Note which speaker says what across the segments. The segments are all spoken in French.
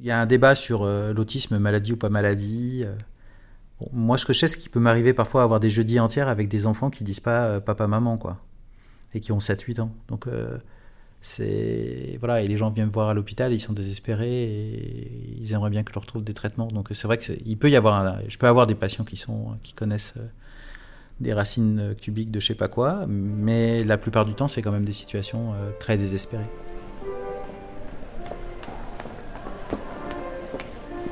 Speaker 1: Il y a un débat sur euh, l'autisme, maladie ou pas maladie. euh. Moi, ce que je sais, c'est qu'il peut m'arriver parfois à avoir des jeudis entiers avec des enfants qui disent pas euh, papa, maman, quoi. Et qui ont 7-8 ans. Donc, c'est. Voilà, et les gens viennent me voir à l'hôpital, ils sont désespérés et ils aimeraient bien que je leur trouve des traitements. Donc, c'est vrai qu'il peut y avoir. je peux avoir des patients qui, sont, qui connaissent des racines cubiques de je sais pas quoi, mais la plupart du temps, c'est quand même des situations très désespérées.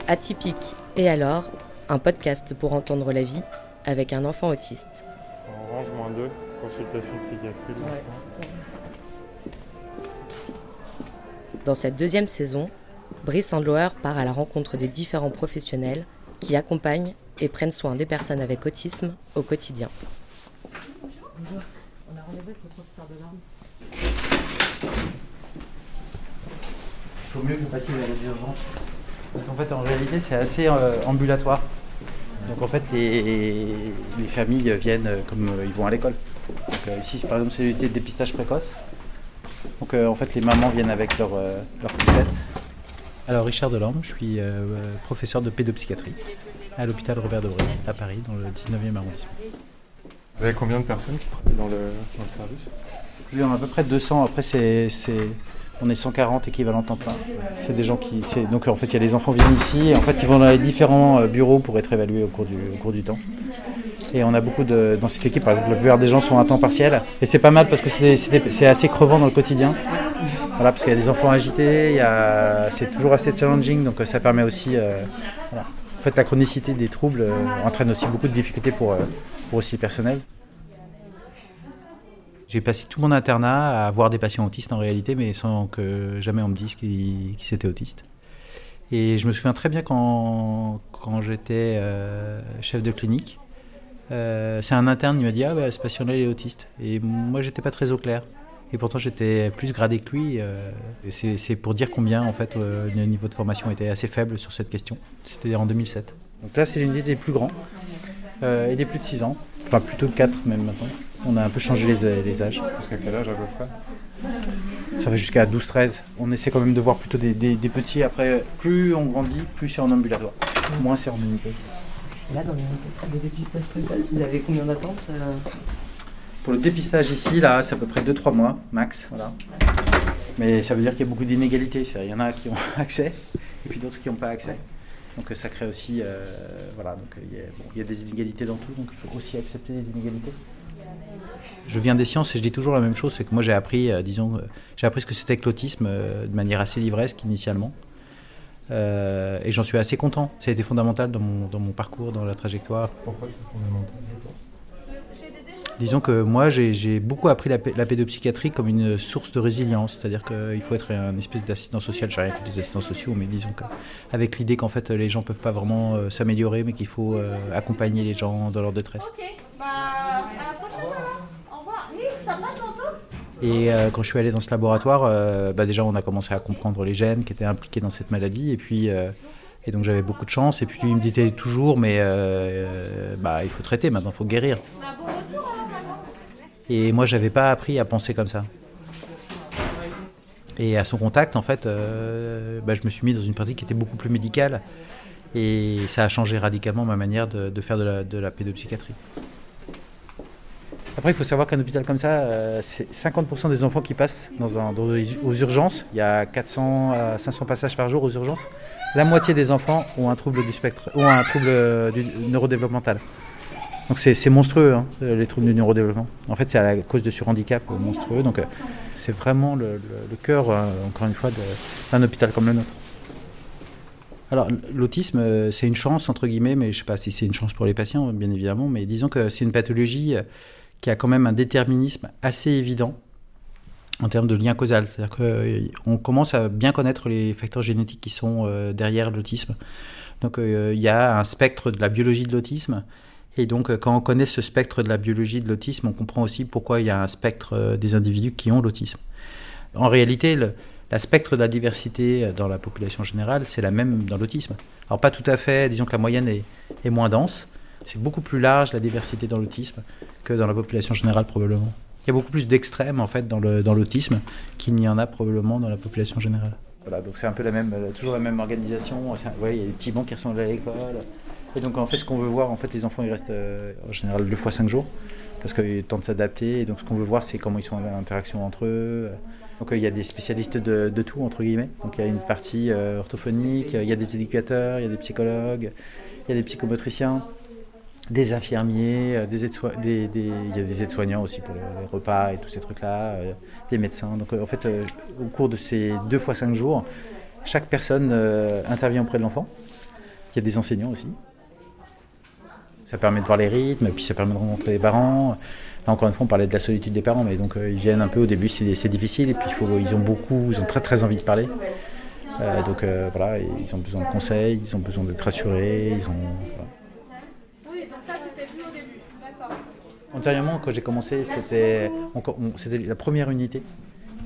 Speaker 2: Atypique et alors, un podcast pour entendre la vie avec un enfant autiste.
Speaker 3: En orange, moins 2, consultation psychiatrique.
Speaker 2: Dans cette deuxième saison, Brice Sandlower part à la rencontre des différents professionnels qui accompagnent et prennent soin des personnes avec autisme au quotidien. On a rendez-vous avec le professeur
Speaker 1: Il faut mieux que vous passiez vers les urgences. Donc en fait, en réalité, c'est assez euh, ambulatoire. Donc en fait, les, les familles viennent euh, comme euh, ils vont à l'école. Donc euh, ici, par exemple, c'est l'unité de dépistage précoce. Donc euh, en fait, les mamans viennent avec leur, euh, leur poussette. Alors Richard Delorme, je suis euh, professeur de pédopsychiatrie à l'hôpital Robert Debré à Paris, dans le 19e arrondissement.
Speaker 3: Vous avez combien de personnes qui travaillent dans le, dans le service?
Speaker 1: Oui, on a à peu près 200. Après, c'est, c'est- on est 140 équivalents temps plein. C'est des gens qui. donc, en fait, il y a les enfants viennent ici. En fait, ils vont dans les différents euh, bureaux pour être évalués au cours du, au cours du temps. Et on a beaucoup de. Dans cette équipe, par exemple, la plupart des gens sont à temps partiel. Et c'est pas mal parce que c'est, assez crevant dans le quotidien. Voilà, parce qu'il y a des enfants agités, a, c'est toujours assez challenging. Donc, euh, ça permet aussi. euh. En fait, la chronicité des troubles entraîne aussi beaucoup de difficultés pour, pour aussi le personnel. J'ai passé tout mon internat à voir des patients autistes en réalité, mais sans que jamais on me dise qu'ils qu'ils étaient autistes. Et je me souviens très bien quand, quand j'étais euh, chef de clinique, euh, c'est un interne qui m'a dit Ah, bah, ce patient-là, il est autiste. Et moi, j'étais pas très au clair. Et pourtant, j'étais plus gradé que lui. euh, c'est pour dire combien, en fait, le niveau de formation était assez faible sur cette question. C'était en 2007. Donc là, c'est l'unité des plus grands et des plus de 6 ans. Enfin, plutôt de 4 même maintenant. On a un peu changé les, les âges.
Speaker 3: Jusqu'à quel âge à peu près?
Speaker 1: Ça va jusqu'à 12-13. On essaie quand même de voir plutôt des, des- des petits. Après, plus on grandit, plus c'est en ambulatoire. Moins c'est en unité.
Speaker 2: Là, dans l'unité de dépistage précoce, vous avez combien d'attentes euh?
Speaker 1: Pour le dépistage ici, là, c'est à peu près 2-3 mois, max. Voilà. Mais ça veut dire qu'il y a beaucoup d'inégalités. Il y en a qui ont accès, et puis d'autres qui n'ont pas accès. Donc euh, ça crée aussi. euh, voilà, donc euh, il y, a, bon, il y a des inégalités dans tout, donc il faut aussi accepter les inégalités. Je viens des sciences et je dis toujours la même chose, c'est que moi j'ai appris, euh, disons, euh, j'ai appris ce que c'était que l'autisme euh, de manière assez livresque initialement. Euh, et j'en suis assez content. Ça a été fondamental dans mon, dans mon parcours, dans la trajectoire.
Speaker 3: Pourquoi c'est fondamental
Speaker 1: Disons que moi, j'ai beaucoup appris la, pé- la pédopsychiatrie comme une source de résilience. C'est-à-dire qu'il faut être un espèce d'assistant social. J'ai rien contre les assistants sociaux, mais disons qu'avec l'idée qu'en fait, les gens peuvent pas vraiment euh, s'améliorer, mais qu'il faut euh, accompagner les gens dans leur détresse.
Speaker 4: Ok, bah à la prochaine alors. Au revoir. Nils, ça va tantôt
Speaker 1: Et euh, quand je suis allé dans ce laboratoire, euh, bah déjà on a commencé à comprendre les gènes qui étaient impliqués dans cette maladie. Et puis, euh, et donc j'avais beaucoup de chance. Et puis il me disait toujours, mais bah il faut traiter maintenant, il faut guérir. Et moi, j'avais pas appris à penser comme ça. Et à son contact, en fait, bah, je me suis mis dans une pratique qui était beaucoup plus médicale. Et ça a changé radicalement ma manière de, de faire de la, de la pédopsychiatrie. Après, il faut savoir qu'un hôpital comme ça, euh, c'est 50% des enfants qui passent dans aux urgences. Il y a 400 à 500 passages par jour aux urgences. La moitié des enfants ont un trouble du spectre, ont un trouble euh, du neurodéveloppemental. Donc c'est monstrueux, hein, euh, les troubles du neurodéveloppement. En fait, c'est à cause de surhandicap monstrueux. Donc c'est vraiment le, cœur, encore une fois, d'un hôpital comme le nôtre. Alors l'autisme, c'est une chance, entre guillemets, mais je ne sais pas si c'est une chance pour les patients, bien évidemment, mais disons que c'est une pathologie qui a quand même un déterminisme assez évident en termes de lien causal. C'est-à-dire qu'on commence à bien connaître les facteurs génétiques qui sont euh, derrière l'autisme. Donc euh, il y a un spectre de la biologie de l'autisme. Et donc euh, quand on connaît ce spectre de la biologie de l'autisme, on comprend aussi pourquoi il y a un spectre euh, des individus qui ont l'autisme. En réalité, le, la spectre de la diversité euh, dans la population générale, c'est la même dans l'autisme. Alors pas tout à fait, disons que la moyenne est moins dense. C'est beaucoup plus large la diversité dans l'autisme que dans la population générale probablement. Il y a beaucoup plus d'extrêmes en fait dans le- dans l'autisme qu'il n'y en a probablement dans la population générale. Voilà, donc c'est un peu la même, euh, toujours la même organisation. Un- il y a des petits bancs qui ressemblent à l'école. Et donc en fait, ce qu'on veut voir, en fait, les enfants, ils restent euh, en général deux fois cinq jours parce qu'il y a le temps de s'adapter. Et donc ce qu'on veut voir, c'est comment ils sont en interaction entre eux. Donc euh, il y a des spécialistes de, de tout entre guillemets. Donc il y a une partie orthophonique, il y a des éducateurs, il y a des psychologues, il y a des psychomotriciens, des infirmiers, euh, des aides-soi- des- des- il y a des aides-soignants aussi pour les, repas et tous ces trucs-là, euh, des médecins. Donc euh, en fait, au cours de ces deux fois cinq jours, chaque personne intervient auprès de l'enfant. Il y a des enseignants aussi. Ça permet de voir les rythmes, puis ça permet de rencontrer les parents. Là, encore une fois, on parlait de la solitude des parents, mais donc ils viennent un peu au début, c'est difficile, et puis ils ont beaucoup, ils ont très très envie de parler. Donc voilà, ils ont besoin de conseils, ils ont besoin d'être rassurés, ils ont.
Speaker 4: Oui, donc ça c'était vu au début. D'accord.
Speaker 1: Antérieurement, quand j'ai commencé, c'était la première unité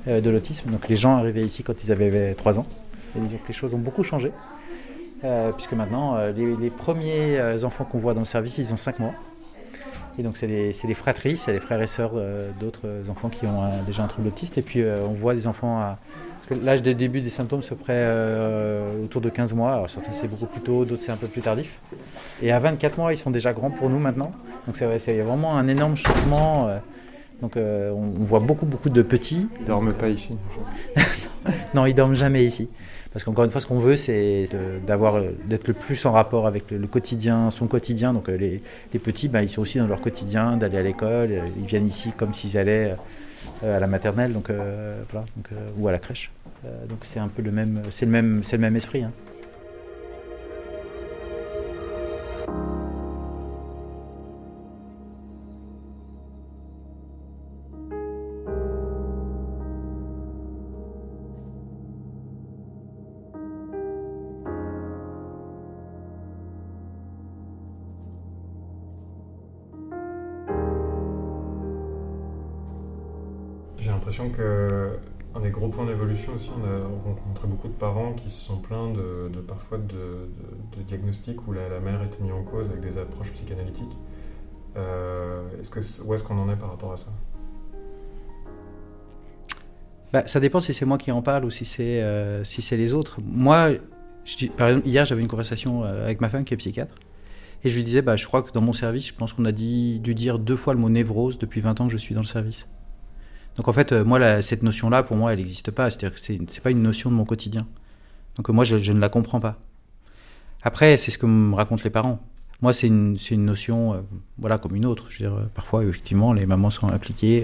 Speaker 1: euh, de l'autisme. Donc les gens arrivaient ici quand ils avaient 3 ans. Et disons que les choses ont beaucoup changé. euh, puisque maintenant, euh, les, les premiers enfants qu'on voit dans le service, ils ont 5 mois. Et donc c'est les fratries, c'est les frères et sœurs d'autres enfants qui ont déjà un trouble autiste. Et puis on voit des enfants à... que L'âge de début des symptômes, c'est près euh, autour de 15 mois. Alors certains c'est beaucoup plus tôt, d'autres c'est un peu plus tardif. Et à 24 mois, ils sont déjà grands pour nous maintenant. Donc c'est vrai, c'est vraiment un énorme changement. euh, Donc euh, on, voit beaucoup beaucoup de petits.
Speaker 3: Ils dorment pas ici.
Speaker 1: Non, ils dorment jamais ici. Parce qu'encore une fois, ce qu'on veut, c'est d'avoir, d'être le plus en rapport avec le, le quotidien, son quotidien. Donc les, les petits, bah, ils sont aussi dans leur quotidien, d'aller à l'école. Ils viennent ici comme s'ils allaient à la maternelle, donc euh, voilà, donc, euh, ou à la crèche. Euh, donc c'est un peu le même, c'est le même, c'est le même esprit. hein.
Speaker 3: J'ai l'impression que un des gros points d'évolution aussi, on a rencontré beaucoup de parents qui se sont plaints de, parfois de, diagnostics où la, mère était mise en cause avec des approches psychanalytiques. Euh, est-ce que, où est-ce qu'on en est par rapport à ça?
Speaker 1: Bah, ça dépend si c'est moi qui en parle ou si c'est euh, si c'est les autres. Moi, par exemple, hier j'avais une conversation euh, avec ma femme qui est psychiatre et je lui disais bah je crois que dans mon service, je pense qu'on a dû dire deux fois le mot névrose depuis 20 ans que je suis dans le service. Donc en fait, euh, moi cette notion-là pour moi elle n'existe pas. C'est-à-dire que c'est c'est pas une notion de mon quotidien. Donc euh, moi je, ne la comprends pas. Après c'est ce que me racontent les parents. Moi c'est une une notion euh, voilà comme une autre. Je veux dire parfois effectivement les mamans sont impliquées.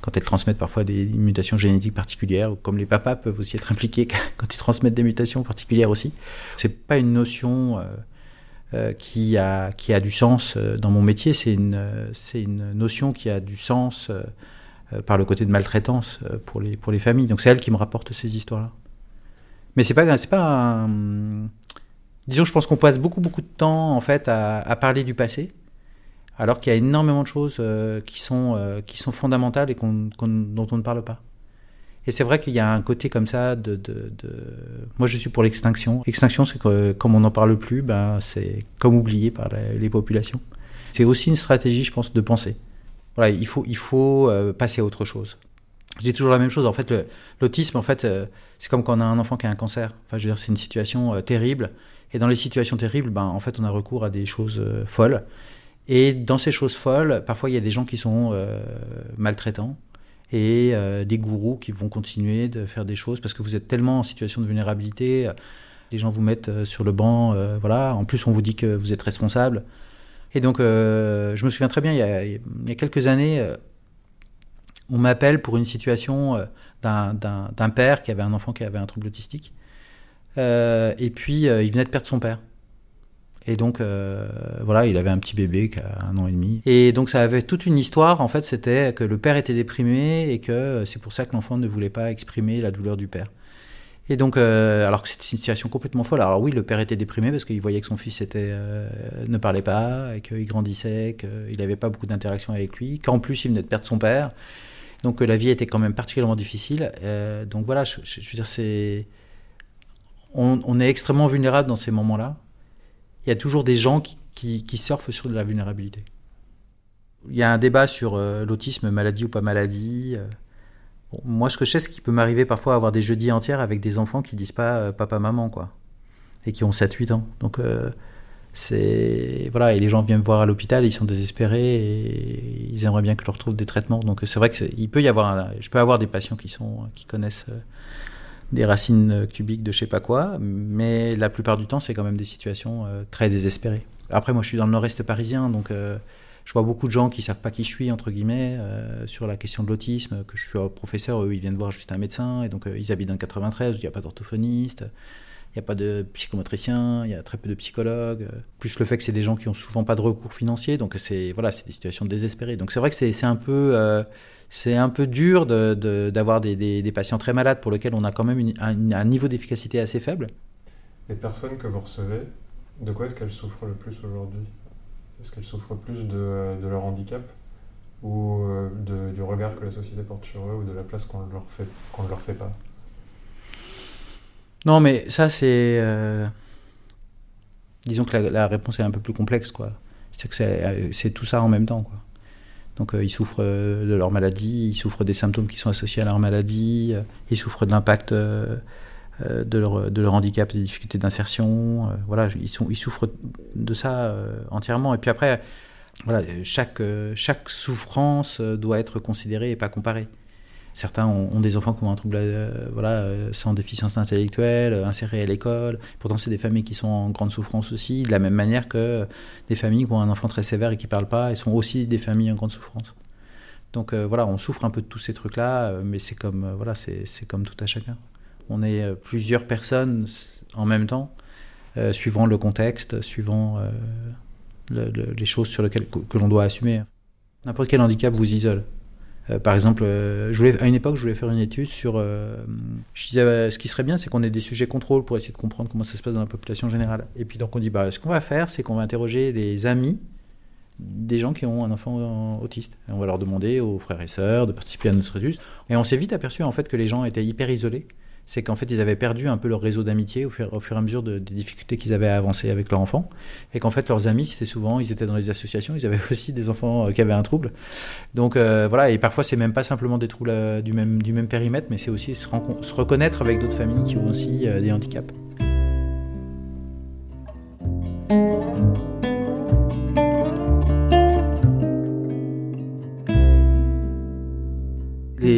Speaker 1: quand elles transmettent parfois des mutations génétiques particulières, ou comme les papas peuvent aussi être impliqués quand ils transmettent des mutations particulières aussi. C'est pas une notion qui, a, qui a du sens dans mon métier, c'est une, c'est une notion qui a du sens par le côté de maltraitance euh, pour, les, pour les familles. Donc c'est elle qui me rapporte ces histoires-là. Mais c'est pas, c'est pas un... Disons, je pense qu'on passe beaucoup, beaucoup de temps en fait à, parler du passé, alors qu'il y a énormément de choses euh, qui, sont, euh, qui sont fondamentales et dont on ne parle pas. Et c'est vrai qu'il y a un côté comme ça de, de, Moi, je suis pour l'extinction. L'extinction, c'est que comme on n'en parle plus, ben, c'est comme oublié par les populations. C'est aussi une stratégie, je pense, de penser. Voilà, il faut, euh, passer à autre chose. Je dis toujours la même chose. En fait, l'autisme, en fait, euh, c'est comme quand on a un enfant qui a un cancer. Enfin, je veux dire, c'est une situation euh, terrible. Et dans les situations terribles, ben, en fait, on a recours à des choses folles. Et dans ces choses folles, parfois, il y a des gens qui sont maltraitants et des gourous qui vont continuer de faire des choses parce que vous êtes tellement en situation de vulnérabilité. Les gens vous mettent sur le banc, voilà. En plus, on vous dit que vous êtes responsable. Et donc, euh, je me souviens très bien, il y a, quelques années, euh, on m'appelle pour une situation euh, d'un- d'un père qui avait un enfant qui avait un trouble autistique. Et puis, il venait de perdre son père. Et donc, voilà, il avait un petit bébé qui a un an et demi. Et donc, ça avait toute une histoire. En fait, c'était que le père était déprimé et que c'est pour ça que l'enfant ne voulait pas exprimer la douleur du père. Et donc, euh, alors que c'était une situation complètement folle. Alors oui, le père était déprimé parce qu'il voyait que son fils était, euh, ne parlait pas, et qu'il grandissait, qu'il n'avait pas beaucoup d'interaction avec lui, qu'en plus il venait de perdre son père. Donc euh, la vie était quand même particulièrement difficile. Euh, donc voilà, je, veux dire, c'est... On, est extrêmement vulnérable dans ces moments-là. Il y a toujours des gens qui, surfent sur de la vulnérabilité. Il y a un débat sur euh, l'autisme, maladie ou pas maladie. Moi, ce que je sais, c'est qu'il peut m'arriver parfois à avoir des jeudis entiers avec des enfants qui disent pas euh, papa, maman, quoi. Et qui ont 7-8 ans. Donc, euh, c'est. Voilà, et les gens viennent me voir à l'hôpital, ils sont désespérés et ils aimeraient bien que je leur trouve des traitements. Donc, c'est vrai qu'il peut y avoir. un- je peux avoir des patients qui, sont, qui connaissent euh, des racines cubiques de je sais pas quoi, mais la plupart du temps, c'est quand même des situations très désespérées. Après, moi, je suis dans le nord-est parisien, donc. Je vois beaucoup de gens qui savent pas qui je suis, entre guillemets, euh, sur la question de l'autisme, que je suis professeur, eux, ils viennent voir juste un médecin, et donc euh, ils habitent dans le 93, où il n'y a pas d'orthophoniste, il n'y a pas de psychomotricien, il y a très peu de psychologues, euh, plus le fait que c'est des gens qui ont souvent pas de recours financier, donc c'est voilà, des situations désespérées. Donc c'est vrai que c'est un peu... c'est un peu dur d'avoir des, patients très malades pour lesquels on a quand même un niveau d'efficacité assez faible.
Speaker 3: Les personnes que vous recevez, de quoi est-ce qu'elles souffrent le plus aujourd'hui? Est-ce qu'elles souffrent plus de, leur handicap ou euh, du regard que la société porte sur eux ou de la place qu'on leur fait qu'on ne leur fait pas?
Speaker 1: Non, mais ça, c'est. euh, Disons que la, réponse est un peu plus complexe, quoi. C'est que c'est euh, c'est tout ça en même temps, quoi. Donc, ils souffrent de leur maladie, ils souffrent des symptômes qui sont associés à leur maladie, ils souffrent de l'impact de, leur, de leur handicap, des difficultés d'insertion. euh, voilà, ils, sont, ils souffrent de ça euh, entièrement. Et puis après, voilà, chaque, euh, chaque souffrance euh, doit être considérée et pas comparée. Certains ont, des enfants qui ont un trouble euh, voilà, euh, sans déficience intellectuelle, euh, insérés à l'école. Pourtant, c'est des familles qui sont en grande souffrance aussi, de la même manière que euh, des familles qui ont un enfant très sévère et qui ne parlent pas, elles sont aussi des familles en grande souffrance. Donc euh, voilà, on souffre un peu de tous ces trucs-là, euh, mais c'est comme, euh, voilà, c'est comme tout à chacun. On est euh, plusieurs personnes en même temps, euh, suivant le contexte, suivant euh, le- le- les choses sur lesquelles que, l'on doit assumer. N'importe quel handicap vous isole. Par exemple, je voulais, à une époque, je voulais faire une étude sur. je disais, ce qui serait bien, c'est qu'on ait des sujets contrôle pour essayer de comprendre comment ça se passe dans la population générale. Et puis donc on dit, bah, ce qu'on va faire, c'est qu'on va interroger les amis des gens qui ont un enfant autiste. On va leur demander aux frères et sœurs de participer à notre étude. Et on s'est vite aperçu en fait que les gens étaient hyper isolés. C'est qu'en fait ils avaient perdu un peu leur réseau d'amitié au fur, et à mesure de- des difficultés qu'ils avaient à avancer avec leur enfant. Et qu'en fait leurs amis, c'était souvent, ils étaient dans les associations, ils avaient aussi des enfants euh, qui avaient un trouble. Donc euh, voilà, et parfois c'est même pas simplement des troubles euh, du même, du même périmètre, mais c'est aussi se, se reconnaître avec d'autres familles qui ont aussi euh, des handicaps.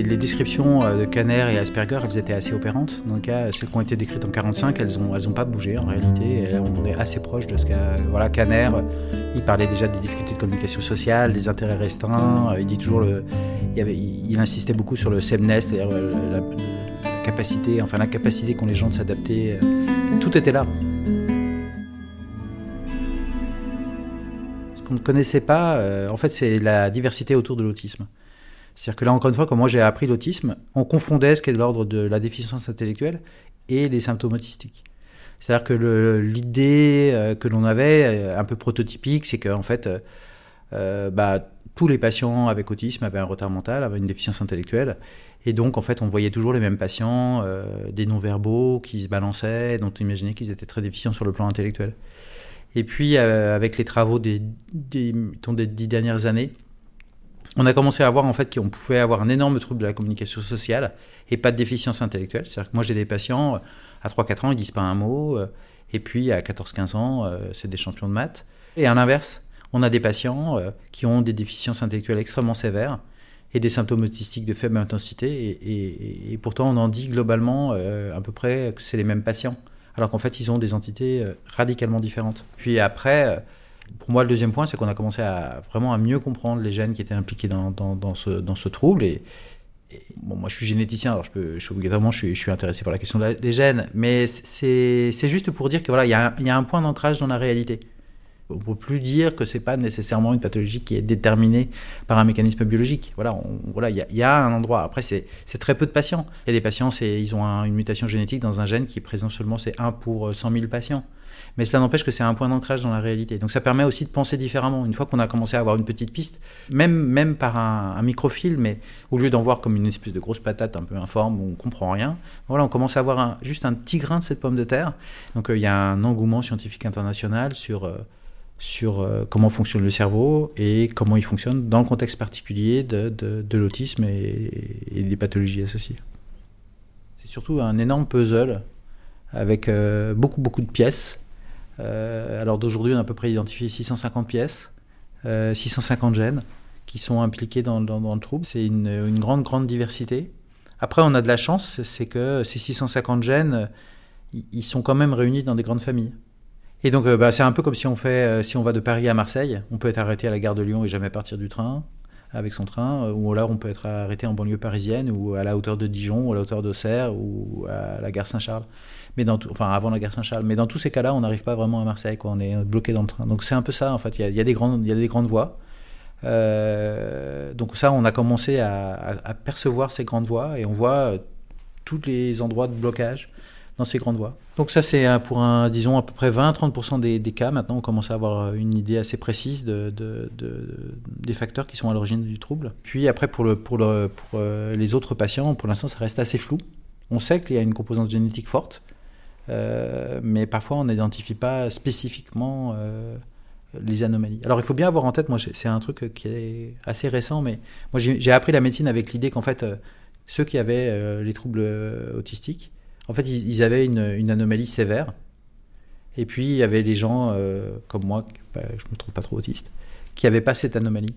Speaker 1: Les, descriptions euh, de Kanner et Asperger, elles étaient assez opérantes. Dans le cas, celles qui ont été décrites en 45, elles n'ont pas bougé en réalité. On est assez proche de ce qu'a. Voilà, euh, il parlait déjà des difficultés de communication sociale, des intérêts restreints. euh, Il dit toujours. Il, insistait beaucoup sur le semness, c'est-à-dire euh, la, la capacité, enfin l'incapacité qu'ont les gens de s'adapter. Tout était là. Ce qu'on ne connaissait pas, en fait, c'est la diversité autour de l'autisme. C'est-à-dire que là, encore une fois, quand moi j'ai appris l'autisme, on confondait ce qui est de l'ordre de la déficience intellectuelle et les symptômes autistiques. C'est-à-dire que l'idée euh, que l'on avait, euh, un peu prototypique, c'est qu'en fait, euh, bah, tous les patients avec autisme avaient un retard mental, avaient une déficience intellectuelle. Et donc, en fait, on voyait toujours les mêmes patients, des non-verbaux qui se balançaient, dont on imaginait qu'ils étaient très déficients sur le plan intellectuel. Et puis, avec les travaux des, des dix dernières années, on a commencé à voir en fait qu'on pouvait avoir un énorme trouble de la communication sociale et pas de déficience intellectuelle. C'est-à-dire que moi j'ai des patients euh, à 3-4 ans ils disent pas un mot euh, et puis à 14-15 ans euh, c'est des champions de maths. Et à l'inverse, on a des patients qui ont des déficiences intellectuelles extrêmement sévères et des symptômes autistiques de faible intensité et, et- pourtant on en dit globalement à peu près que c'est les mêmes patients alors qu'en fait ils ont des entités radicalement différentes. Puis après pour moi, le deuxième point, c'est qu'on a commencé à vraiment à mieux comprendre les gènes qui étaient impliqués dans, ce, dans ce trouble. Et, moi, je suis généticien, alors je peux, je obligatoirement, je suis, je suis intéressé par la question des gènes, mais c'est juste pour dire que voilà, il y, a il y a un point d'ancrage dans la réalité. On ne peut plus dire que c'est pas nécessairement une pathologie qui est déterminée par un mécanisme biologique. Voilà, on- voilà, il y, a- il y a un endroit. Après, c'est très peu de patients. Il y a des patients, ils ont un- une mutation génétique dans un gène qui est présent seulement, c'est 1 pour euh, 100 000 patients. Mais cela n'empêche que c'est un point d'ancrage dans la réalité. Donc ça permet aussi de penser différemment. Une fois qu'on a commencé à avoir une petite piste, même, même par un, un microfilm, mais au lieu d'en voir comme une espèce de grosse patate un peu informe où on comprend rien, voilà, on commence à avoir juste un petit grain de cette pomme de terre. Donc euh, il y a un engouement scientifique international sur euh, sur euh, comment fonctionne le cerveau et comment il fonctionne dans le contexte particulier de, de, l'autisme et, des pathologies associées. C'est surtout un énorme puzzle avec beaucoup beaucoup de pièces. Euh, alors d'aujourd'hui, on a à peu près identifié 650 pièces, 650 gènes qui sont impliqués dans, le trouble. C'est une, grande grande diversité. Après, on a de la chance, c'est que ces 650 gènes, ils sont quand même réunis dans des grandes familles. Et donc, euh, bah, c'est un peu comme si on fait, euh, si on va de Paris à Marseille, on peut être arrêté à la gare de Lyon et jamais partir du train avec son train, euh, ou alors on peut être arrêté en banlieue parisienne ou à la hauteur de Dijon ou à la hauteur d'Auxerre ou à la gare Saint-Charles. Mais enfin avant la gare Saint-Charles. Mais dans tous ces cas-là, on n'arrive pas vraiment à Marseille. On est bloqué dans le train. Donc c'est un peu ça, en fait. Il y a, des grandes, voies. donc ça, on a commencé à, à, percevoir ces grandes voies et on voit tous les endroits de blocage dans ces grandes voies. Donc ça, c'est pour un, disons, à peu près 20-30% des, cas. Maintenant, on commence à avoir une idée assez précise de, de, des facteurs qui sont à l'origine du trouble. Puis après, pour, euh, les autres patients, pour l'instant, ça reste assez flou. On sait qu'il y a une composante génétique forte, euh, mais parfois, on n'identifie pas spécifiquement euh, les anomalies. Alors, il faut bien avoir en tête, moi, c'est un truc qui est assez récent, mais moi, j'ai appris la médecine avec l'idée qu'en fait, ceux qui avaient les troubles autistiques, en fait, ils, avaient une, anomalie sévère. Et puis, il y avait les gens euh, comme moi, bah, je ne me trouve pas trop autiste, qui n'avaient pas cette anomalie.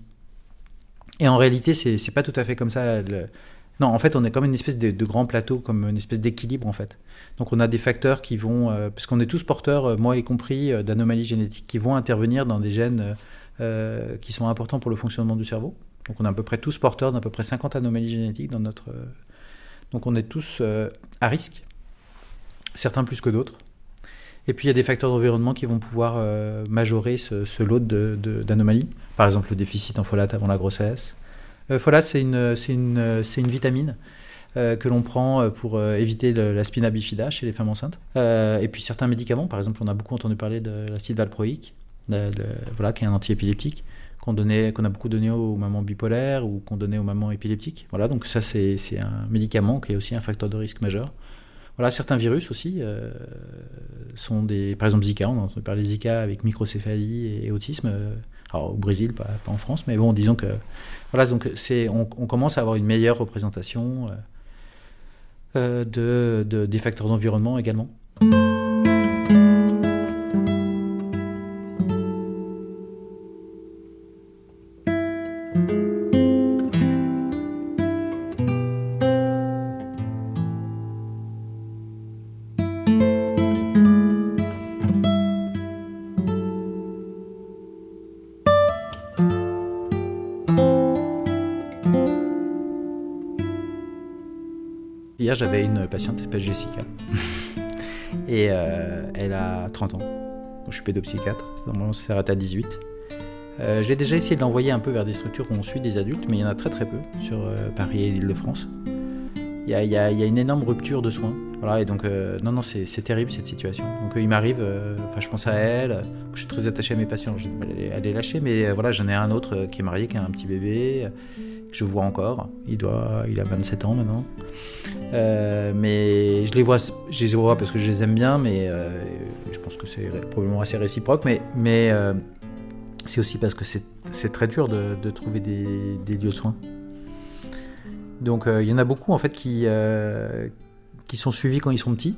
Speaker 1: Et en réalité, c'est n'est pas tout à fait comme ça. Non, en fait, on est comme une espèce de, grand plateau, comme une espèce d'équilibre, en fait. Donc, on a des facteurs qui vont, euh, parce qu'on est tous porteurs, euh, moi y compris, d'anomalies génétiques, qui vont intervenir dans des gènes qui sont importants pour le fonctionnement du cerveau. Donc, on est à peu près tous porteurs d'à peu près 50 anomalies génétiques dans notre. Donc, on est tous à risque certains plus que d'autres. Et puis il y a des facteurs d'environnement qui vont pouvoir euh, majorer ce, lot d'anomalies. Par exemple, le déficit en folate avant la grossesse. Euh, folate, c'est une, vitamine euh, que l'on prend pour éviter la spina bifida chez les femmes enceintes. et puis certains médicaments, par exemple, on a beaucoup entendu parler de l'acide valproïque, voilà, qui est un antiépileptique qu'on qu'on a beaucoup donné aux mamans bipolaires ou qu'on donnait aux mamans épileptiques. Voilà, donc ça c'est un médicament qui est aussi un facteur de risque majeur. Voilà, certains virus aussi euh, sont des. Par exemple, Zika, on a entendu parler Zika avec microcéphalie et, autisme. Euh, alors, au Brésil, pas, en France, mais bon, disons que. Voilà, donc c'est, on, commence à avoir une meilleure représentation euh, de, des facteurs d'environnement également. Patiente s'appelle Jessica. et euh, elle a 30 ans. je suis pédopsychiatre. Normalement, ça s'arrête à 18. Euh, j'ai déjà essayé de l'envoyer un peu vers des structures où on suit des adultes, mais il y en a très très peu sur euh, Paris et l'Île-de-France. Il y, a, il, y a, une énorme rupture de soins. Et donc, non, non, c'est terrible cette situation. Donc, il m'arrive, enfin, je pense à elle, je suis très attaché à mes patients, elle est lâchée, mais voilà, j'en ai un autre qui est marié, qui a un petit bébé, je vois encore. Il, doit, il a 27 ans maintenant. Euh, mais je les, vois, je les vois parce que je les aime bien, mais euh, je pense que c'est probablement assez réciproque. Mais, euh, c'est aussi parce que c'est très dur de, trouver des, lieux de soins. Donc il y en a beaucoup en fait qui, sont suivis quand ils sont petits,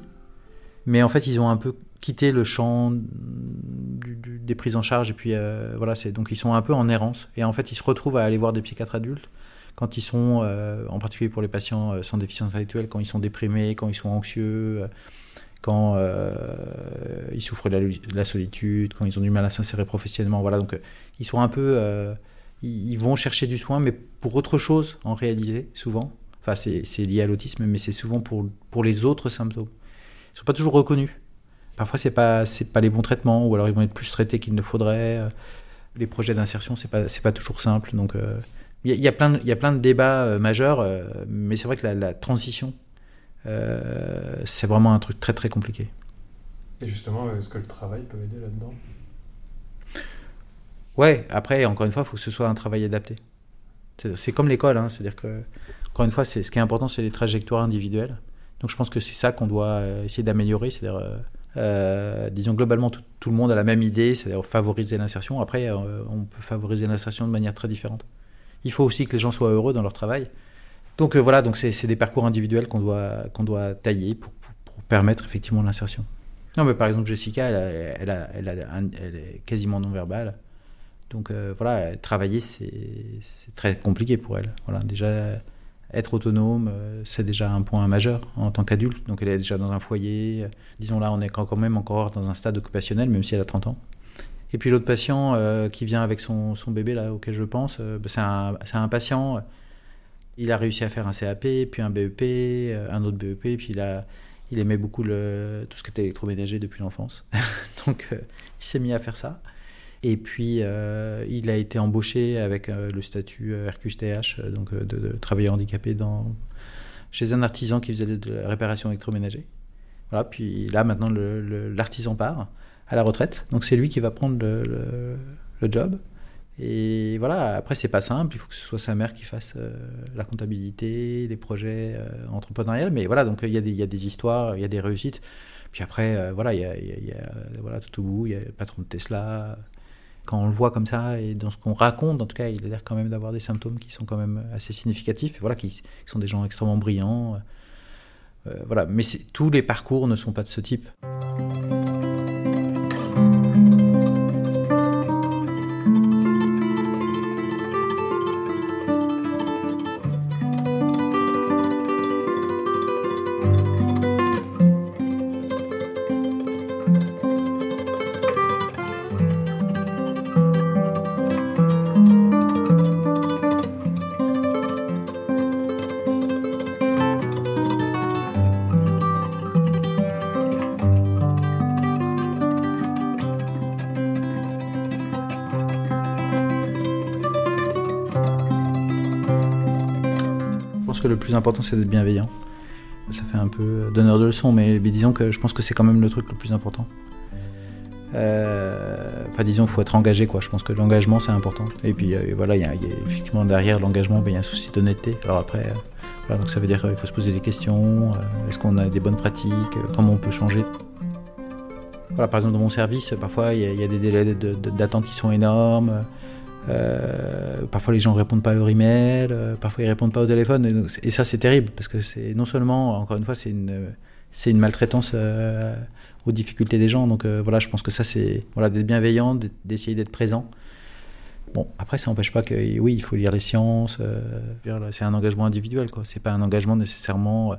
Speaker 1: mais en fait ils ont un peu quitté le champ des prises en charge et puis voilà donc ils sont un peu en errance et en fait ils se retrouvent à aller voir des psychiatres adultes quand ils sont, euh, en particulier pour les patients euh, sans déficience intellectuelle, quand ils sont déprimés, quand ils sont anxieux, euh, quand ils souffrent de la, solitude, quand ils ont du mal à s'insérer professionnellement. Voilà, donc ils sont un peu, ils, vont chercher du soin, mais pour autre chose en réalité, souvent. Enfin, c'est lié à l'autisme, mais c'est souvent pour, pour les autres symptômes. Ils ne sont pas toujours reconnus. Parfois, ce n'est pas, pas les bons traitements, ou alors ils vont être plus traités qu'il ne faudrait. Les projets d'insertion, ce n'est pas, pas toujours simple. Donc, il y, a plein de, il y a plein de débats euh, majeurs, euh, mais c'est vrai que la, transition, euh, c'est vraiment un truc très très compliqué.
Speaker 3: Et justement, est-ce que le travail peut aider là-dedans?
Speaker 1: Ouais, après, encore une fois, il faut que ce soit un travail adapté. C'est comme l'école, hein, c'est-à-dire que, encore une fois, ce qui est important, c'est les trajectoires individuelles. Donc je pense que c'est ça qu'on doit essayer d'améliorer, c'est-à-dire Euh, disons globalement, tout, tout, le monde a la même idée, c'est-à-dire favoriser l'insertion. Après, euh, on peut favoriser l'insertion de manière très différente. Il faut aussi que les gens soient heureux dans leur travail. Donc euh, voilà, donc c'est des parcours individuels qu'on doit, doit tailler pour, permettre effectivement l'insertion. Mais par exemple, Jessica, elle est quasiment non-verbale. Donc euh, voilà, travailler, c'est très compliqué pour elle. Voilà, déjà, être autonome, euh, c'est déjà un point majeur en tant qu'adulte. Donc elle est déjà dans un foyer. Disons là, on est quand même encore dans un stade occupationnel, même si elle a 30 ans. Et puis l'autre patient euh, qui vient avec son, son, bébé, là, auquel je pense, euh, c'est un, un, patient, il a réussi à faire un CAP, puis un BEP, un autre BEP, puis il, a, il aimait beaucoup tout ce qui était électroménager depuis l'enfance. Donc il s'est mis à faire ça. Et puis, euh, il a été embauché avec euh, le statut RQSTH, euh, donc de, de, travailleur handicapé dans, chez un artisan qui faisait de la réparation électroménager. Voilà, puis là, maintenant, l'artisan part à la retraite. Donc, c'est lui qui va prendre le, job. Et voilà, après, c'est pas simple. Il faut que ce soit sa mère qui fasse euh, la comptabilité, les projets euh, entrepreneuriaux. Mais voilà, donc il y, a des histoires, il y a des réussites. Puis après, euh, voilà, il y a, voilà, tout au bout, il y a le patron de Tesla quand on le voit comme ça et dans ce qu'on raconte, en tout cas, il a l'air quand même d'avoir des symptômes qui sont quand même assez significatifs, voilà, qui, qui sont des gens extrêmement brillants. Euh, voilà, mais tous les parcours ne sont pas de ce type. Que le plus important c'est d'être bienveillant. Ça fait un peu donneur de leçons, mais, disons que je pense que c'est quand même le truc le plus important. Euh, enfin, disons, il faut être engagé, quoi. Je pense que l'engagement c'est important. Et puis euh, voilà, il y, a effectivement derrière l'engagement, ben, il y a un souci d'honnêteté. Alors après, euh, voilà, donc ça veut dire qu'il faut se poser des questions. Est-ce qu'on a des bonnes pratiques Comment on peut changer Voilà, par exemple, dans mon service, parfois il y, a des délais d'attente qui sont énormes. Euh, parfois les gens répondent pas à leur email, euh, parfois ils répondent pas au téléphone, et, ça c'est terrible parce que c'est non seulement, encore une fois, c'est une, c'est une maltraitance euh, aux difficultés des gens. Donc voilà, je pense que ça c'est voilà d'être bienveillant, d'essayer d'être présent. Bon, après ça n'empêche pas que oui, il faut lire les sciences. c'est un engagement individuel, quoi. C'est pas un engagement nécessairement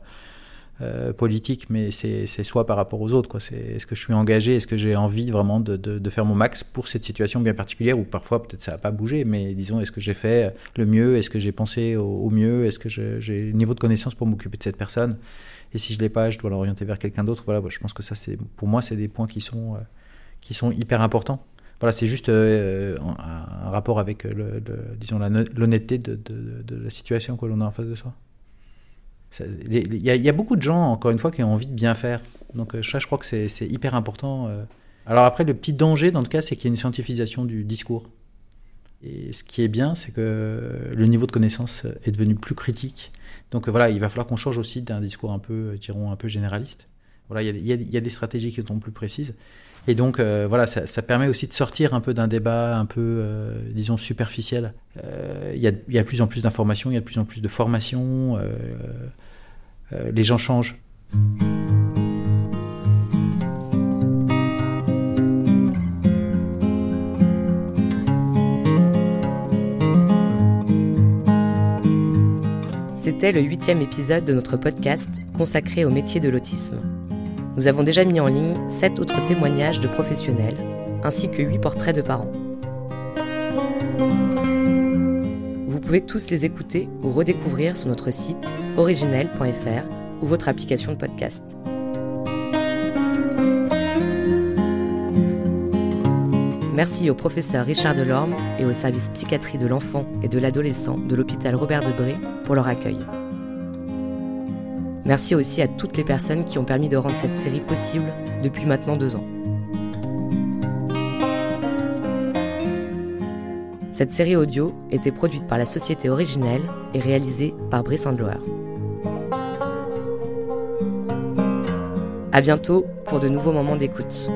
Speaker 1: euh, politique, mais c'est soit par rapport aux autres. Est-ce que je suis engagé, est-ce que j'ai envie vraiment de, de, faire mon max pour cette situation bien particulière, ou parfois peut-être ça n'a pas bougé, mais disons, est-ce que j'ai fait le mieux, est-ce que j'ai pensé au, mieux, est-ce que j'ai le niveau de connaissance pour m'occuper de cette personne, et si je l'ai pas, je dois l'orienter vers quelqu'un d'autre. Voilà, je pense que ça, pour moi, c'est des points qui sont, euh, qui sont hyper importants. Voilà, c'est juste euh, un, rapport avec le, le l'honnêteté de, de la situation que l'on a en face de soi. Il y, a beaucoup de gens, encore une fois, qui ont envie de bien faire. Donc ça, je crois que c'est hyper important. Alors après, le petit danger, dans le cas, c'est qu'il y a une scientifisation du discours. Et ce qui est bien, c'est que le niveau de connaissance est devenu plus critique. Donc voilà, il va falloir qu'on change aussi d'un discours un peu, dirons, un peu généraliste. Voilà, il y, a, y a des stratégies qui sont plus précises. Et donc, euh, voilà, ça, permet aussi de sortir un peu d'un débat un peu, euh, disons, superficiel. Euh, il, y y a de plus en plus d'informations, il y a de plus en plus de formations. Les gens changent.
Speaker 2: C'était le huitième épisode de notre podcast consacré au métier de l'autisme. Nous avons déjà mis en ligne 7 autres témoignages de professionnels, ainsi que 8 portraits de parents. Vous pouvez tous les écouter ou redécouvrir sur notre site originel.fr ou votre application de podcast. Merci au professeur Richard Delorme et au service psychiatrie de l'enfant et de l'adolescent de l'hôpital Robert Debré pour leur accueil. Merci aussi à toutes les personnes qui ont permis de rendre cette série possible depuis maintenant deux ans. Cette série audio était produite par la société originelle et réalisée par Brice Andloer. À bientôt pour de nouveaux moments d'écoute.